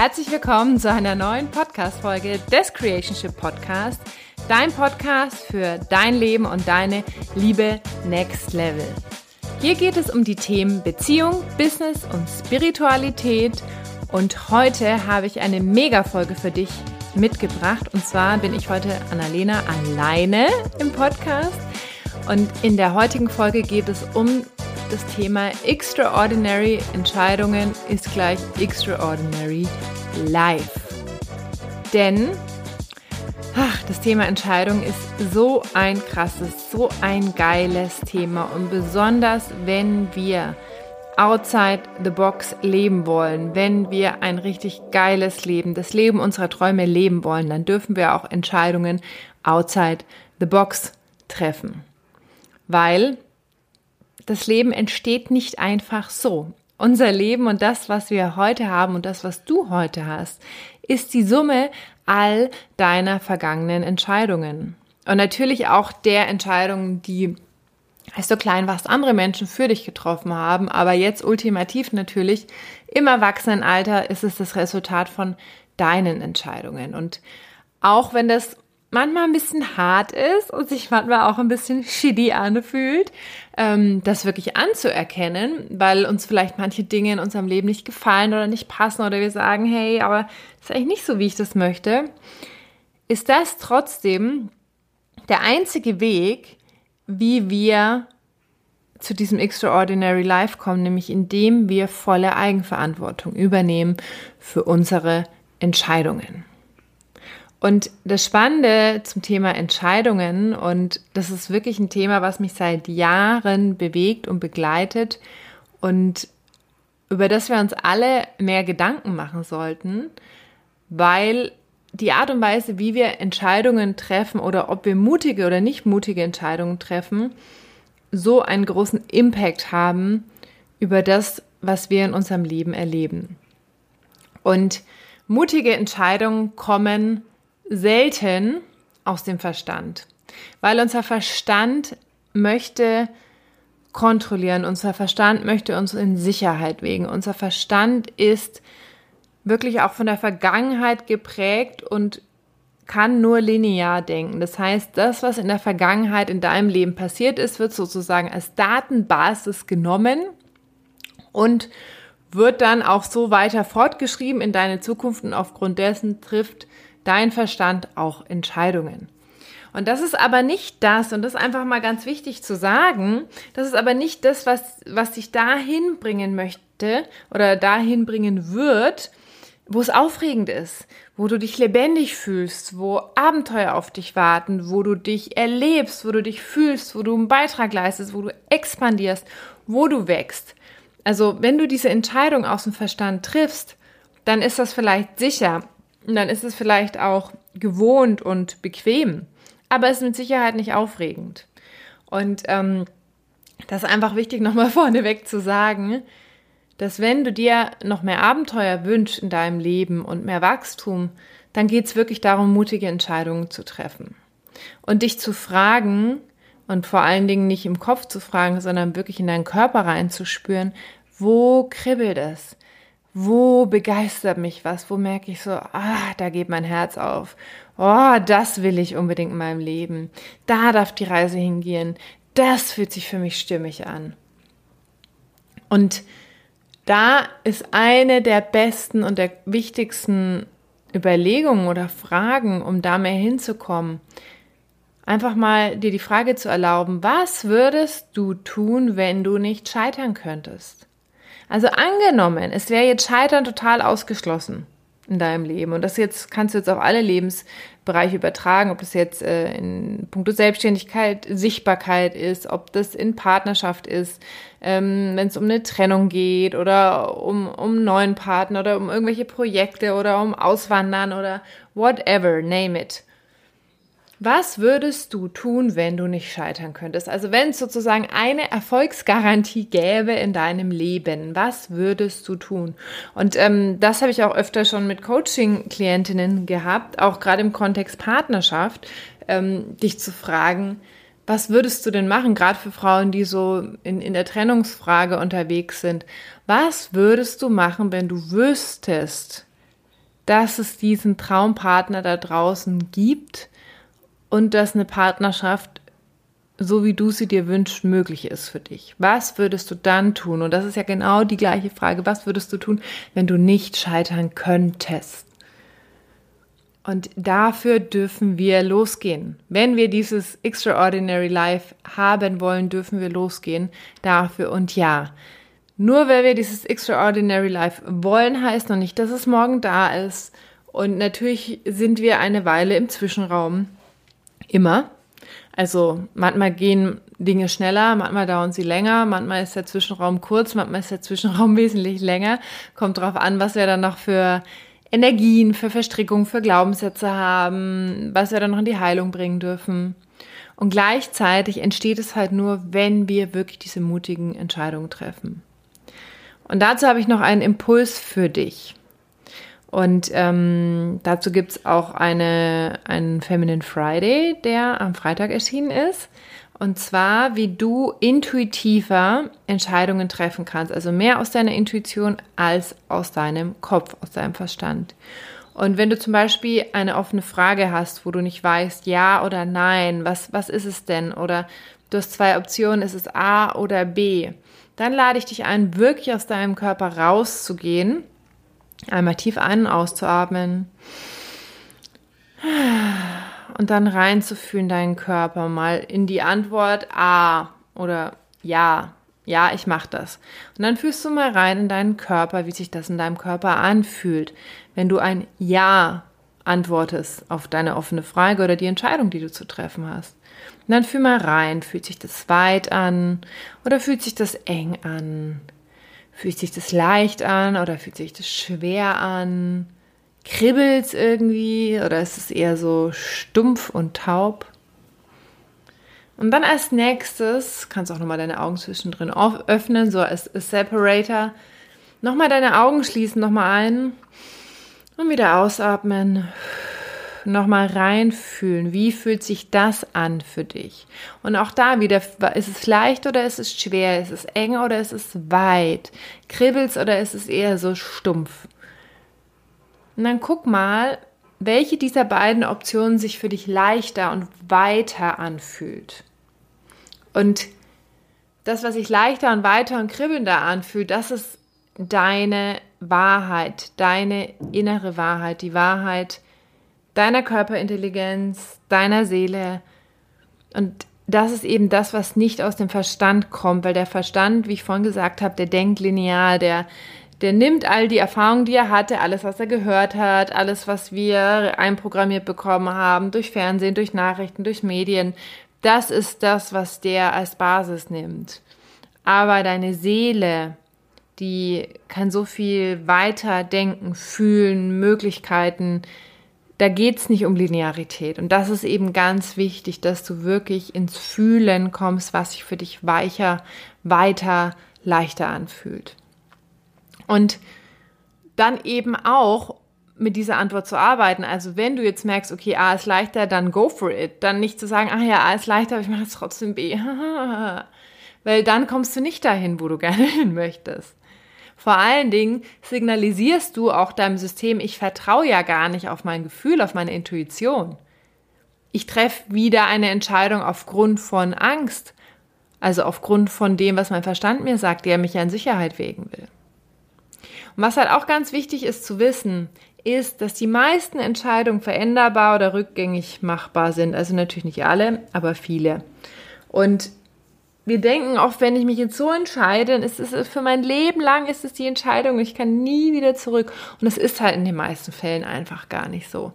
herzlich willkommen zu einer neuen Podcast-Folge des Creationship Podcast. Dein Podcast für dein Leben und deine Liebe Next Level. Hier geht es um die Themen Beziehung, Business und Spiritualität. Und heute habe ich eine Mega-Folge für dich mitgebracht. Und zwar bin ich heute Annalena alleine im Podcast. Und in der heutigen Folge geht es um das Thema Extraordinary Entscheidungen ist gleich Extraordinary Life. Denn ach, das Thema Entscheidung ist so ein krasses, so ein geiles Thema und besonders wenn wir outside the box leben wollen, wenn wir ein richtig geiles Leben, das Leben unserer Träume leben wollen, dann dürfen wir auch Entscheidungen outside the box treffen. Weil das Leben entsteht nicht einfach so. Unser Leben und das, was wir heute haben und das, was du heute hast, ist die Summe all deiner vergangenen Entscheidungen. Und natürlich auch der Entscheidungen, die als du klein warst, andere Menschen für dich getroffen haben. Aber jetzt ultimativ natürlich im Erwachsenenalter ist es das Resultat von deinen Entscheidungen. Und auch wenn das manchmal ein bisschen hart ist und sich manchmal auch ein bisschen shitty anfühlt, ähm, das wirklich anzuerkennen, weil uns vielleicht manche Dinge in unserem Leben nicht gefallen oder nicht passen oder wir sagen, hey, aber das ist eigentlich nicht so, wie ich das möchte, ist das trotzdem der einzige Weg, wie wir zu diesem Extraordinary Life kommen, nämlich indem wir volle Eigenverantwortung übernehmen für unsere Entscheidungen. Und das Spannende zum Thema Entscheidungen, und das ist wirklich ein Thema, was mich seit Jahren bewegt und begleitet und über das wir uns alle mehr Gedanken machen sollten, weil die Art und Weise, wie wir Entscheidungen treffen oder ob wir mutige oder nicht mutige Entscheidungen treffen, so einen großen Impact haben über das, was wir in unserem Leben erleben. Und mutige Entscheidungen kommen selten aus dem Verstand, weil unser Verstand möchte kontrollieren, unser Verstand möchte uns in Sicherheit wegen, unser Verstand ist wirklich auch von der Vergangenheit geprägt und kann nur linear denken. Das heißt, das, was in der Vergangenheit in deinem Leben passiert ist, wird sozusagen als Datenbasis genommen und wird dann auch so weiter fortgeschrieben in deine Zukunft und aufgrund dessen trifft dein Verstand auch Entscheidungen. Und das ist aber nicht das, und das ist einfach mal ganz wichtig zu sagen, das ist aber nicht das, was, was dich dahin bringen möchte oder dahin bringen wird, wo es aufregend ist, wo du dich lebendig fühlst, wo Abenteuer auf dich warten, wo du dich erlebst, wo du dich fühlst, wo du einen Beitrag leistest, wo du expandierst, wo du wächst. Also wenn du diese Entscheidung aus dem Verstand triffst, dann ist das vielleicht sicher und dann ist es vielleicht auch gewohnt und bequem, aber es ist mit Sicherheit nicht aufregend. Und ähm, das ist einfach wichtig, nochmal vorneweg zu sagen, dass wenn du dir noch mehr Abenteuer wünschst in deinem Leben und mehr Wachstum, dann geht es wirklich darum, mutige Entscheidungen zu treffen. Und dich zu fragen und vor allen Dingen nicht im Kopf zu fragen, sondern wirklich in deinen Körper reinzuspüren, wo kribbelt es? Wo begeistert mich was? Wo merke ich so, ah, da geht mein Herz auf. Oh, das will ich unbedingt in meinem Leben. Da darf die Reise hingehen. Das fühlt sich für mich stimmig an. Und da ist eine der besten und der wichtigsten Überlegungen oder Fragen, um da mehr hinzukommen, einfach mal dir die Frage zu erlauben, was würdest du tun, wenn du nicht scheitern könntest? Also angenommen, es wäre jetzt Scheitern total ausgeschlossen in deinem Leben. Und das jetzt kannst du jetzt auf alle Lebensbereiche übertragen, ob das jetzt äh, in puncto Selbstständigkeit, Sichtbarkeit ist, ob das in Partnerschaft ist, ähm, wenn es um eine Trennung geht oder um, um neuen Partner oder um irgendwelche Projekte oder um Auswandern oder whatever, name it. Was würdest du tun, wenn du nicht scheitern könntest? Also wenn es sozusagen eine Erfolgsgarantie gäbe in deinem Leben, was würdest du tun? Und ähm, das habe ich auch öfter schon mit Coaching-Klientinnen gehabt, auch gerade im Kontext Partnerschaft, ähm, dich zu fragen, was würdest du denn machen, gerade für Frauen, die so in, in der Trennungsfrage unterwegs sind? Was würdest du machen, wenn du wüsstest, dass es diesen Traumpartner da draußen gibt und dass eine Partnerschaft, so wie du sie dir wünschst, möglich ist für dich. Was würdest du dann tun? Und das ist ja genau die gleiche Frage. Was würdest du tun, wenn du nicht scheitern könntest? Und dafür dürfen wir losgehen. Wenn wir dieses Extraordinary Life haben wollen, dürfen wir losgehen dafür. Und ja, nur weil wir dieses Extraordinary Life wollen, heißt noch nicht, dass es morgen da ist. Und natürlich sind wir eine Weile im Zwischenraum. Immer. Also manchmal gehen Dinge schneller, manchmal dauern sie länger, manchmal ist der Zwischenraum kurz, manchmal ist der Zwischenraum wesentlich länger. Kommt drauf an, was wir dann noch für Energien, für Verstrickungen, für Glaubenssätze haben, was wir dann noch in die Heilung bringen dürfen. Und gleichzeitig entsteht es halt nur, wenn wir wirklich diese mutigen Entscheidungen treffen. Und dazu habe ich noch einen Impuls für dich. Und ähm, dazu gibt's auch eine, einen Feminine Friday, der am Freitag erschienen ist. Und zwar, wie du intuitiver Entscheidungen treffen kannst. Also mehr aus deiner Intuition als aus deinem Kopf, aus deinem Verstand. Und wenn du zum Beispiel eine offene Frage hast, wo du nicht weißt, ja oder nein, was, was ist es denn? Oder du hast zwei Optionen, ist es A oder B? Dann lade ich dich ein, wirklich aus deinem Körper rauszugehen, einmal tief ein- und auszuatmen und dann reinzufühlen deinen Körper mal in die Antwort A oder Ja. Ja, ich mache das. Und dann fühlst du mal rein in deinen Körper, wie sich das in deinem Körper anfühlt, wenn du ein Ja antwortest auf deine offene Frage oder die Entscheidung, die du zu treffen hast. Und dann fühl mal rein, fühlt sich das weit an oder fühlt sich das eng an? Fühlt sich das leicht an oder fühlt sich das schwer an? Kribbelt es irgendwie oder ist es eher so stumpf und taub? Und dann als nächstes kannst du auch nochmal deine Augen zwischendrin öffnen, so als Separator. Nochmal deine Augen schließen, nochmal ein und wieder ausatmen nochmal reinfühlen. Wie fühlt sich das an für dich? Und auch da wieder, ist es leicht oder ist es schwer? Ist es eng oder ist es weit? Kribbelt's oder ist es eher so stumpf? Und dann guck mal, welche dieser beiden Optionen sich für dich leichter und weiter anfühlt. Und das, was sich leichter und weiter und kribbelnder anfühlt, das ist deine Wahrheit, deine innere Wahrheit, die Wahrheit, deiner Körperintelligenz, deiner Seele. Und das ist eben das, was nicht aus dem Verstand kommt, weil der Verstand, wie ich vorhin gesagt habe, der denkt linear, der, der nimmt all die Erfahrungen, die er hatte, alles, was er gehört hat, alles, was wir einprogrammiert bekommen haben, durch Fernsehen, durch Nachrichten, durch Medien. Das ist das, was der als Basis nimmt. Aber deine Seele, die kann so viel weiter denken, fühlen, Möglichkeiten, da geht's nicht um Linearität. Und das ist eben ganz wichtig, dass du wirklich ins Fühlen kommst, was sich für dich weicher, weiter, leichter anfühlt. Und dann eben auch mit dieser Antwort zu arbeiten. Also wenn du jetzt merkst, okay, A ist leichter, dann go for it. Dann nicht zu sagen, ach ja, A ist leichter, aber ich mache jetzt trotzdem B. Weil dann kommst du nicht dahin, wo du gerne hin möchtest. Vor allen Dingen signalisierst du auch deinem System, ich vertraue ja gar nicht auf mein Gefühl, auf meine Intuition. Ich treffe wieder eine Entscheidung aufgrund von Angst, also aufgrund von dem, was mein Verstand mir sagt, der mich ja in Sicherheit wägen will. Und was halt auch ganz wichtig ist zu wissen, ist, dass die meisten Entscheidungen veränderbar oder rückgängig machbar sind. Also natürlich nicht alle, aber viele. Und wir denken oft, wenn ich mich jetzt so entscheide, dann ist es für mein Leben lang ist es die Entscheidung, ich kann nie wieder zurück. Und das ist halt in den meisten Fällen einfach gar nicht so.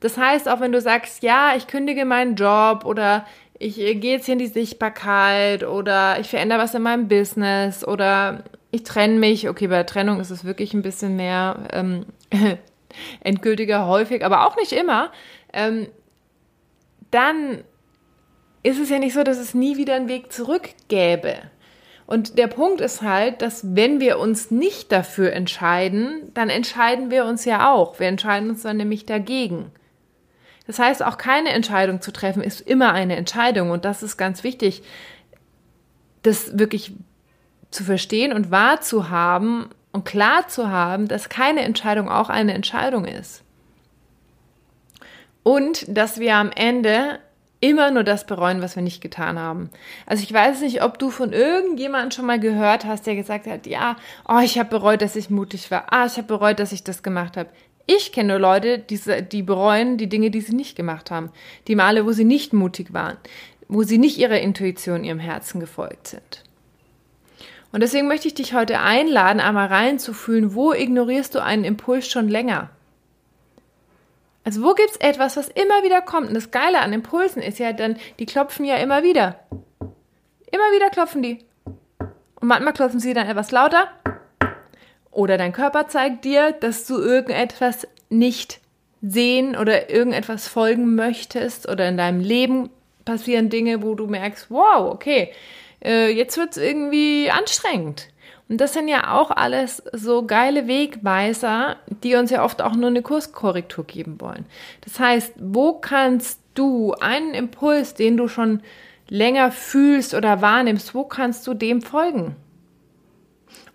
Das heißt, auch wenn du sagst, ja, ich kündige meinen Job oder ich gehe jetzt hier in die Sichtbarkeit oder ich verändere was in meinem Business oder ich trenne mich. Okay, bei der Trennung ist es wirklich ein bisschen mehr ähm, endgültiger häufig, aber auch nicht immer. Ähm, dann ist es ja nicht so, dass es nie wieder einen Weg zurück gäbe. Und der Punkt ist halt, dass wenn wir uns nicht dafür entscheiden, dann entscheiden wir uns ja auch. Wir entscheiden uns dann nämlich dagegen. Das heißt, auch keine Entscheidung zu treffen ist immer eine Entscheidung. Und das ist ganz wichtig, das wirklich zu verstehen und wahrzuhaben und klar zu haben, dass keine Entscheidung auch eine Entscheidung ist. Und dass wir am Ende immer nur das bereuen, was wir nicht getan haben. Also ich weiß nicht, ob du von irgendjemandem schon mal gehört hast, der gesagt hat, ja, oh, ich habe bereut, dass ich mutig war. Ah, ich habe bereut, dass ich das gemacht habe. Ich kenne nur Leute, die, die bereuen die Dinge, die sie nicht gemacht haben. Die Male, wo sie nicht mutig waren, wo sie nicht ihrer Intuition, ihrem Herzen gefolgt sind. Und deswegen möchte ich dich heute einladen, einmal reinzufühlen, wo ignorierst du einen Impuls schon länger? Also wo gibt's etwas, was immer wieder kommt? Und das Geile an Impulsen ist ja dann, die klopfen ja immer wieder. Immer wieder klopfen die. Und manchmal klopfen sie dann etwas lauter. Oder dein Körper zeigt dir, dass du irgendetwas nicht sehen oder irgendetwas folgen möchtest. Oder in deinem Leben passieren Dinge, wo du merkst, wow, okay, äh, jetzt wird's irgendwie anstrengend. Und das sind ja auch alles so geile Wegweiser, die uns ja oft auch nur eine Kurskorrektur geben wollen. Das heißt, wo kannst du einen Impuls, den du schon länger fühlst oder wahrnimmst, wo kannst du dem folgen?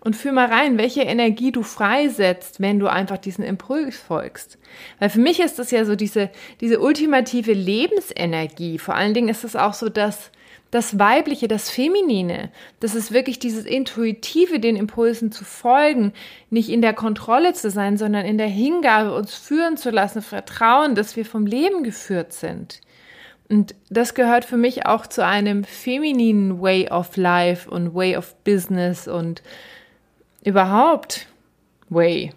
Und fühl mal rein, welche Energie du freisetzt, wenn du einfach diesen Impuls folgst. Weil für mich ist das ja so diese, diese ultimative Lebensenergie. Vor allen Dingen ist es auch so, dass das Weibliche, das Feminine, das ist wirklich dieses Intuitive, den Impulsen zu folgen, nicht in der Kontrolle zu sein, sondern in der Hingabe, uns führen zu lassen, Vertrauen, dass wir vom Leben geführt sind. Und das gehört für mich auch zu einem femininen Way of Life und Way of Business und überhaupt Way.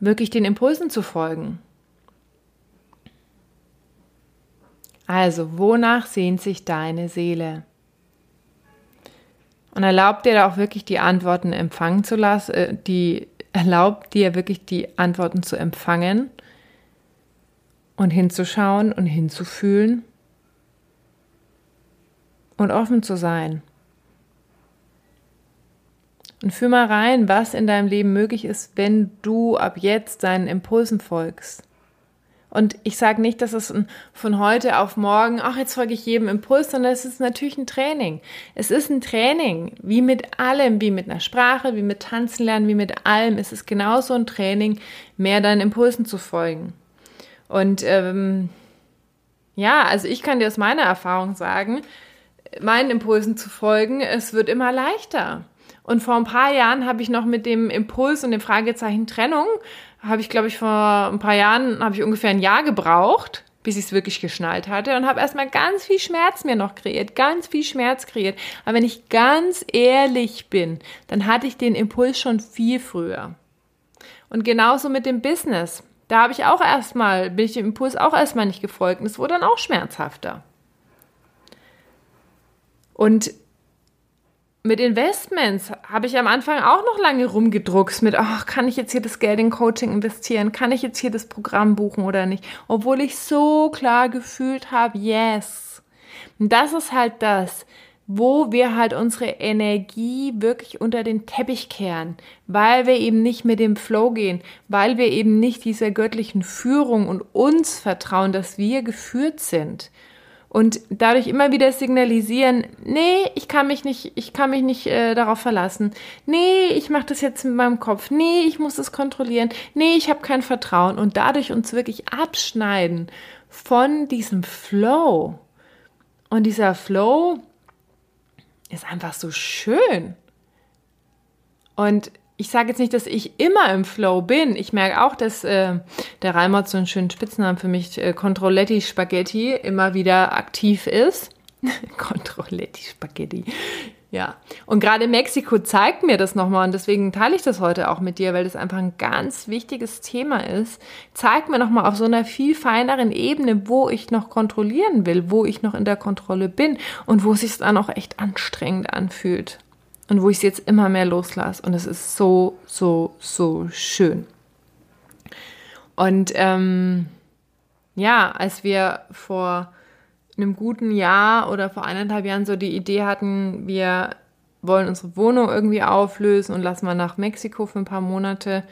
Wirklich den Impulsen zu folgen. Also, wonach sehnt sich deine Seele? Und erlaubt dir da auch wirklich die Antworten empfangen zu lassen, äh, die erlaubt dir wirklich die Antworten zu empfangen und hinzuschauen und hinzufühlen und offen zu sein. Und fühl mal rein, was in deinem Leben möglich ist, wenn du ab jetzt deinen Impulsen folgst. Und ich sage nicht, dass es von heute auf morgen, ach, jetzt folge ich jedem Impuls, sondern es ist natürlich ein Training. Es ist ein Training, wie mit allem, wie mit einer Sprache, wie mit Tanzen lernen, wie mit allem. Es ist genauso ein Training, mehr deinen Impulsen zu folgen. Und ähm, ja, also ich kann dir aus meiner Erfahrung sagen, meinen Impulsen zu folgen, es wird immer leichter. Und vor ein paar Jahren habe ich noch mit dem Impuls und dem Fragezeichen Trennung habe ich, glaube ich, vor ein paar Jahren, habe ich ungefähr ein Jahr gebraucht, bis ich es wirklich geschnallt hatte und habe erstmal ganz viel Schmerz mir noch kreiert, ganz viel Schmerz kreiert. Aber wenn ich ganz ehrlich bin, dann hatte ich den Impuls schon viel früher. Und genauso mit dem Business. Da habe ich auch erstmal, bin ich dem Impuls auch erstmal nicht gefolgt und es wurde dann auch schmerzhafter. Und mit Investments habe ich am Anfang auch noch lange rumgedruckst mit, ach, kann ich jetzt hier das Geld in Coaching investieren? Kann ich jetzt hier das Programm buchen oder nicht? Obwohl ich so klar gefühlt habe, yes. Und das ist halt das, wo wir halt unsere Energie wirklich unter den Teppich kehren, weil wir eben nicht mit dem Flow gehen, weil wir eben nicht dieser göttlichen Führung und uns vertrauen, dass wir geführt sind und dadurch immer wieder signalisieren, nee, ich kann mich nicht, ich kann mich nicht äh, darauf verlassen. Nee, ich mache das jetzt mit meinem Kopf. Nee, ich muss es kontrollieren. Nee, ich habe kein Vertrauen und dadurch uns wirklich abschneiden von diesem Flow. Und dieser Flow ist einfach so schön. Und ich sage jetzt nicht, dass ich immer im Flow bin. Ich merke auch, dass äh, der Reimert so einen schönen Spitznamen für mich, äh, Controletti Spaghetti, immer wieder aktiv ist. Controletti Spaghetti. Ja. Und gerade Mexiko zeigt mir das nochmal und deswegen teile ich das heute auch mit dir, weil das einfach ein ganz wichtiges Thema ist. Zeigt mir nochmal auf so einer viel feineren Ebene, wo ich noch kontrollieren will, wo ich noch in der Kontrolle bin und wo es sich dann auch echt anstrengend anfühlt und wo ich es jetzt immer mehr loslasse. Und es ist so, so, so schön. Und ähm, ja, als wir vor einem guten Jahr oder vor eineinhalb Jahren so die Idee hatten, wir wollen unsere Wohnung irgendwie auflösen und lassen mal nach Mexiko für ein paar Monate,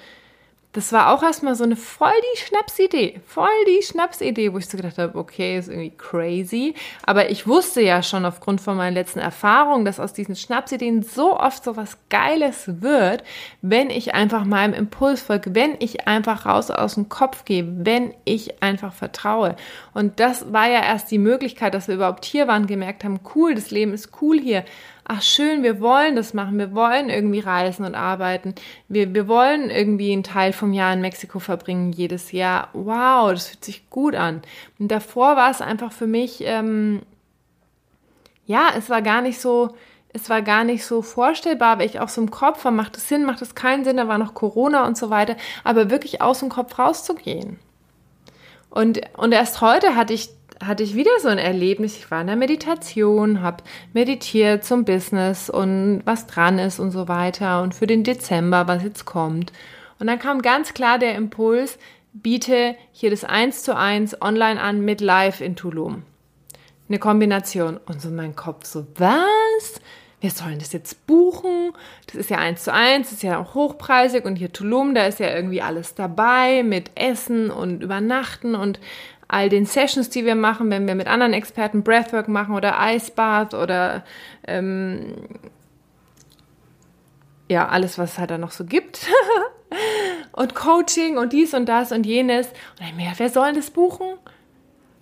das war auch erstmal so eine voll die Schnapsidee, voll die Schnapsidee, wo ich so gedacht habe, okay, ist irgendwie crazy. Aber ich wusste ja schon aufgrund von meinen letzten Erfahrungen, dass aus diesen Schnapsideen so oft so was Geiles wird, wenn ich einfach meinem Impuls folge, wenn ich einfach raus aus dem Kopf gehe, wenn ich einfach vertraue. Und das war ja erst die Möglichkeit, dass wir überhaupt hier waren, gemerkt haben, cool, das Leben ist cool hier ach schön, wir wollen das machen, wir wollen irgendwie reisen und arbeiten, wir, wir wollen irgendwie einen Teil vom Jahr in Mexiko verbringen jedes Jahr. Wow, das fühlt sich gut an. Und davor war es einfach für mich, ähm, ja, es war gar nicht so, es war gar nicht so vorstellbar, weil ich auch so im Kopf war, macht es Sinn, macht es keinen Sinn, da war noch Corona und so weiter, aber wirklich aus dem Kopf rauszugehen. Und, und erst heute hatte ich hatte ich wieder so ein Erlebnis. Ich war in der Meditation, habe meditiert zum Business und was dran ist und so weiter und für den Dezember, was jetzt kommt. Und dann kam ganz klar der Impuls, biete hier das 1 zu 1 online an mit Live in Tulum. Eine Kombination. Und so mein Kopf so, was? Wir sollen das jetzt buchen? Das ist ja 1 zu 1, das ist ja auch hochpreisig und hier Tulum, da ist ja irgendwie alles dabei mit Essen und Übernachten und all den Sessions, die wir machen, wenn wir mit anderen Experten Breathwork machen oder Eisbad oder ähm, ja, alles, was es halt da noch so gibt. und Coaching und dies und das und jenes. Und ich mir wer soll das buchen?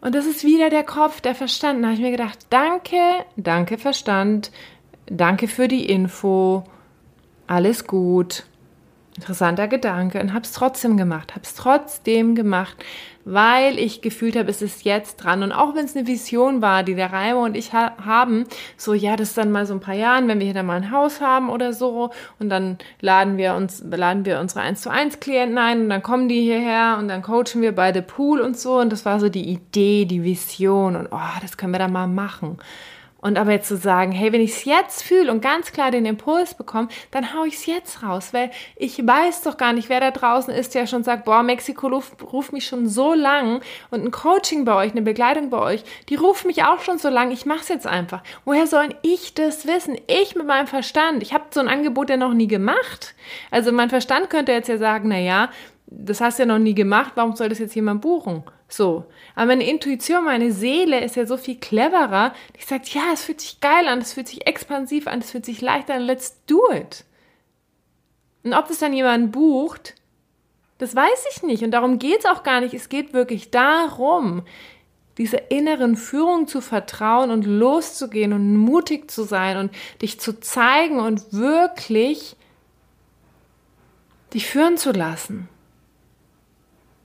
Und das ist wieder der Kopf, der Verstand. Da habe ich mir gedacht, danke, danke Verstand, danke für die Info, alles gut. Interessanter Gedanke und habe es trotzdem gemacht, habe es trotzdem gemacht, weil ich gefühlt habe, es ist jetzt dran. Und auch wenn es eine Vision war, die der Reimer und ich ha haben, so ja, das ist dann mal so ein paar Jahren, wenn wir hier dann mal ein Haus haben oder so, und dann laden wir uns, laden wir unsere 1 zu 1 Klienten ein und dann kommen die hierher und dann coachen wir bei The Pool und so. Und das war so die Idee, die Vision und oh, das können wir dann mal machen. Und aber jetzt zu sagen, hey, wenn ich es jetzt fühle und ganz klar den Impuls bekomme, dann hau ich es jetzt raus, weil ich weiß doch gar nicht, wer da draußen ist, der schon sagt, boah, Mexiko ruft, mich schon so lang und ein Coaching bei euch, eine Begleitung bei euch, die ruft mich auch schon so lang, ich mach's jetzt einfach. Woher soll ich das wissen? Ich mit meinem Verstand. Ich habe so ein Angebot ja noch nie gemacht. Also mein Verstand könnte jetzt ja sagen, na ja, das hast du ja noch nie gemacht, warum soll das jetzt jemand buchen? So. Aber meine Intuition, meine Seele ist ja so viel cleverer. Die sagt, ja, es fühlt sich geil an, es fühlt sich expansiv an, es fühlt sich leichter an, let's do it. Und ob das dann jemand bucht, das weiß ich nicht. Und darum geht es auch gar nicht. Es geht wirklich darum, dieser inneren Führung zu vertrauen und loszugehen und mutig zu sein und dich zu zeigen und wirklich dich führen zu lassen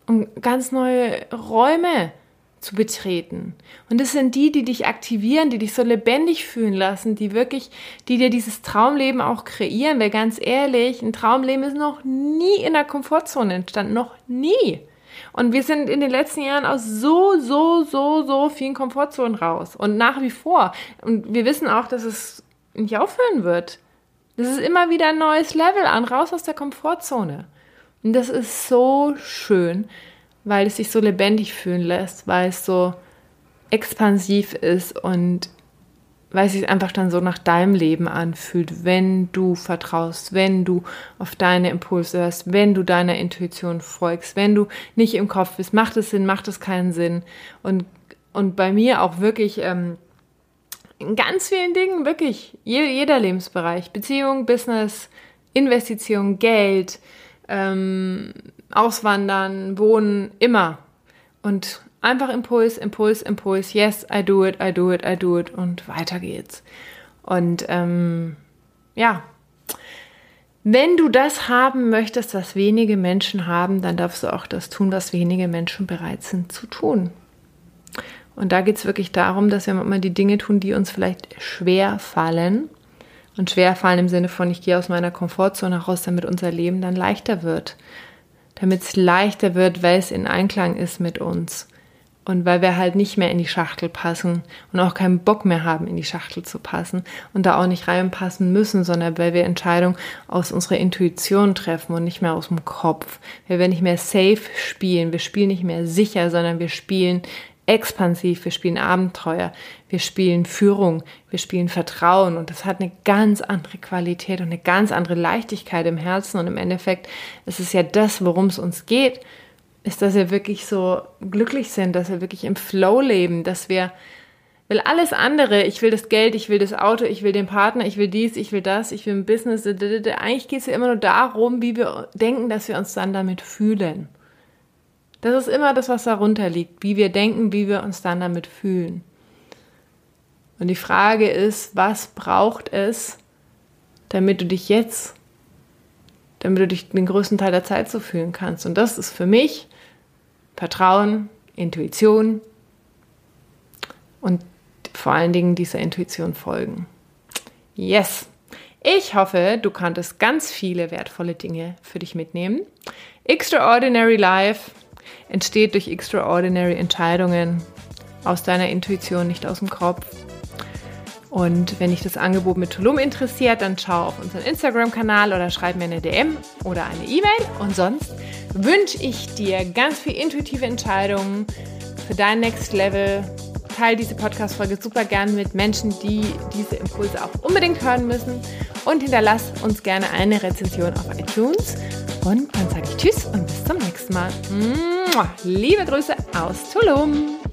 um ganz neue Räume zu betreten. Und das sind die, die dich aktivieren, die dich so lebendig fühlen lassen, die wirklich, die dir dieses Traumleben auch kreieren. Weil ganz ehrlich, ein Traumleben ist noch nie in der Komfortzone entstanden, noch nie. Und wir sind in den letzten Jahren aus so, so, so, so vielen Komfortzonen raus. Und nach wie vor. Und wir wissen auch, dass es nicht aufhören wird. Das ist immer wieder ein neues Level an, raus aus der Komfortzone. Und das ist so schön, weil es sich so lebendig fühlen lässt, weil es so expansiv ist und weil es sich einfach dann so nach deinem Leben anfühlt, wenn du vertraust, wenn du auf deine Impulse hörst, wenn du deiner Intuition folgst, wenn du nicht im Kopf bist, macht es Sinn, macht es keinen Sinn. Und, und bei mir auch wirklich ähm, in ganz vielen Dingen, wirklich jeder Lebensbereich, Beziehung, Business, Investition, Geld, ähm, Auswandern, Wohnen, immer. Und einfach Impuls, Impuls, Impuls. Yes, I do it, I do it, I do it. Und weiter geht's. Und ähm, ja, wenn du das haben möchtest, was wenige Menschen haben, dann darfst du auch das tun, was wenige Menschen bereit sind zu tun. Und da geht es wirklich darum, dass wir manchmal die Dinge tun, die uns vielleicht schwer fallen und schwer fallen im Sinne von, ich gehe aus meiner Komfortzone raus, damit unser Leben dann leichter wird. Damit es leichter wird, weil es in Einklang ist mit uns. Und weil wir halt nicht mehr in die Schachtel passen und auch keinen Bock mehr haben, in die Schachtel zu passen und da auch nicht reinpassen müssen, sondern weil wir Entscheidungen aus unserer Intuition treffen und nicht mehr aus dem Kopf. Weil wir nicht mehr safe spielen. Wir spielen nicht mehr sicher, sondern wir spielen expansiv, wir spielen Abenteuer, wir spielen Führung, wir spielen Vertrauen und das hat eine ganz andere Qualität und eine ganz andere Leichtigkeit im Herzen und im Endeffekt ist es ja das, worum es uns geht, ist, dass wir wirklich so glücklich sind, dass wir wirklich im Flow leben, dass wir will alles andere, ich will das Geld, ich will das Auto, ich will den Partner, ich will dies, ich will das, ich will ein Business. Eigentlich geht es ja immer nur darum, wie wir denken, dass wir uns dann damit fühlen. Das ist immer das, was darunter liegt, wie wir denken, wie wir uns dann damit fühlen. Und die Frage ist, was braucht es, damit du dich jetzt, damit du dich den größten Teil der Zeit so fühlen kannst? Und das ist für mich Vertrauen, Intuition und vor allen Dingen dieser Intuition folgen. Yes! Ich hoffe, du konntest ganz viele wertvolle Dinge für dich mitnehmen. Extraordinary Life entsteht durch extraordinary Entscheidungen aus deiner Intuition, nicht aus dem Kopf. Und wenn dich das Angebot mit Tulum interessiert, dann schau auf unseren Instagram-Kanal oder schreib mir eine DM oder eine E-Mail. Und sonst wünsche ich dir ganz viel intuitive Entscheidungen für dein Next Level. Teil diese Podcast-Folge super gern mit Menschen, die diese Impulse auch unbedingt hören müssen. Und hinterlass uns gerne eine Rezension auf iTunes. Und dann sage ich Tschüss und bis zum nächsten Mal. Liebe Grüße aus Tulum.